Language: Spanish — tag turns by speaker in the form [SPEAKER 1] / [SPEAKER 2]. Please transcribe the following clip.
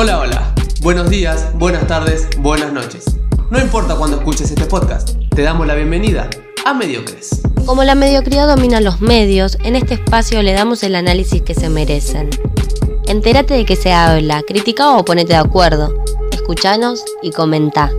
[SPEAKER 1] Hola, hola. Buenos días, buenas tardes, buenas noches. No importa cuándo escuches este podcast, te damos la bienvenida a Mediocres.
[SPEAKER 2] Como la mediocridad domina los medios, en este espacio le damos el análisis que se merecen. Entérate de qué se habla, critica o ponete de acuerdo. Escuchanos y comenta.